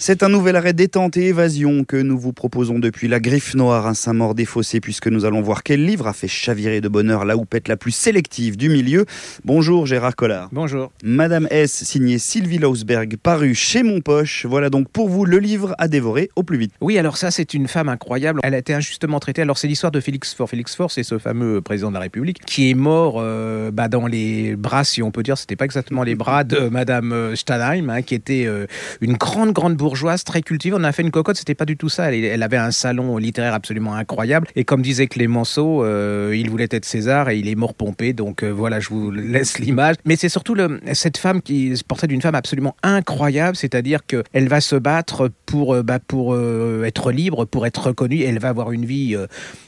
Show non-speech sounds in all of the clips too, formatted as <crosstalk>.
C'est un nouvel arrêt détente et évasion que nous vous proposons depuis la Griffe Noire à Saint-Maur-des-Fossés, puisque nous allons voir quel livre a fait chavirer de bonheur la houppette la plus sélective du milieu. Bonjour Gérard Collard. Bonjour. Madame S, signée Sylvie Lausberg, paru chez Mon Poche. Voilà donc pour vous le livre à dévorer au plus vite. Oui, alors ça, c'est une femme incroyable. Elle a été injustement traitée. Alors, c'est l'histoire de Félix Faure. Félix Faure, c'est ce fameux président de la République qui est mort euh, bah, dans les bras, si on peut dire, c'était pas exactement les bras de <laughs> Madame euh, Steinheim, hein, qui était euh, une grande, grande bourgeoise très cultivée. On a fait une cocotte, c'était pas du tout ça. Elle, avait un salon littéraire absolument incroyable. Et comme disait Clémenceau, euh, il voulait être César et il est mort pompé. Donc euh, voilà, je vous laisse l'image. Mais c'est surtout cette femme qui se portrait d'une femme absolument incroyable, c'est-à-dire qu'elle va se battre pour, euh, bah, pour être libre, pour être reconnue. Elle va avoir une vie,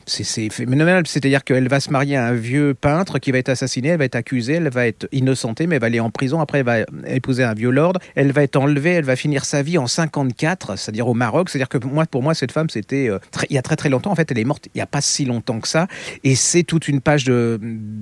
c'est phénoménal. C'est-à-dire qu'elle va se marier à un vieux peintre qui va être assassiné. Elle va être accusée, elle va être innocentée, mais elle va aller en prison. Après, elle va épouser un vieux lord. Elle va être enlevée. Elle va finir sa vie en 54, c'est-à-dire au Maroc. C'est-à-dire que moi, pour moi, cette femme, c'était il y a très très longtemps. En fait, elle est morte il n'y a pas si longtemps que ça. Et c'est toute une page de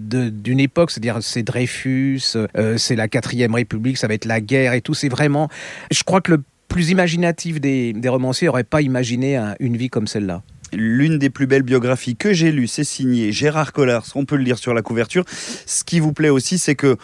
d'une époque. C'est-à-dire c'est Dreyfus, c'est la quatrième République, ça va être la guerre et tout. C'est vraiment, je crois que le plus imaginatif des, des romanciers n'aurait pas imaginé un, une vie comme celle-là. L'une des plus belles biographies que j'ai lues, c'est signé Gérard Collard, on peut le lire sur la couverture. Ce qui vous plaît aussi, c'est que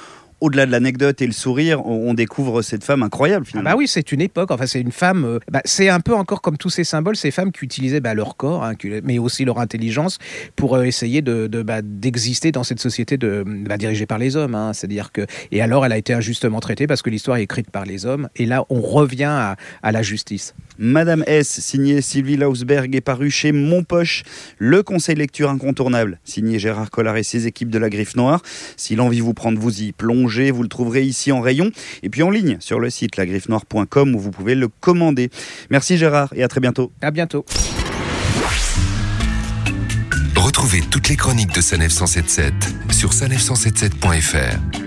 au-delà de l'anecdote et le sourire, on découvre cette femme incroyable finalement. Ah bah oui, c'est une époque. Enfin, c'est une femme. Euh, bah, c'est un peu encore comme tous ces symboles, ces femmes qui utilisaient bah, leur corps, hein, mais aussi leur intelligence pour euh, essayer de, de bah, d'exister dans cette société de, dirigée par les hommes. Hein. C'est-à-dire que et alors, elle a été injustement traitée parce que l'histoire est écrite par les hommes. Et là, on revient à, à la justice. Madame S, signée Sylvie Lausberg, est paru chez Mon Poche. Le conseil lecture incontournable, signé Gérard Collard et ses équipes de la Griffe Noire. Si l'envie vous prend vous y vous le trouverez ici en rayon et puis en ligne sur le site lagriffenoire.com où vous pouvez le commander. Merci Gérard et à très bientôt. À bientôt. Retrouvez toutes les chroniques de Sanef 177 sur sanef177.fr.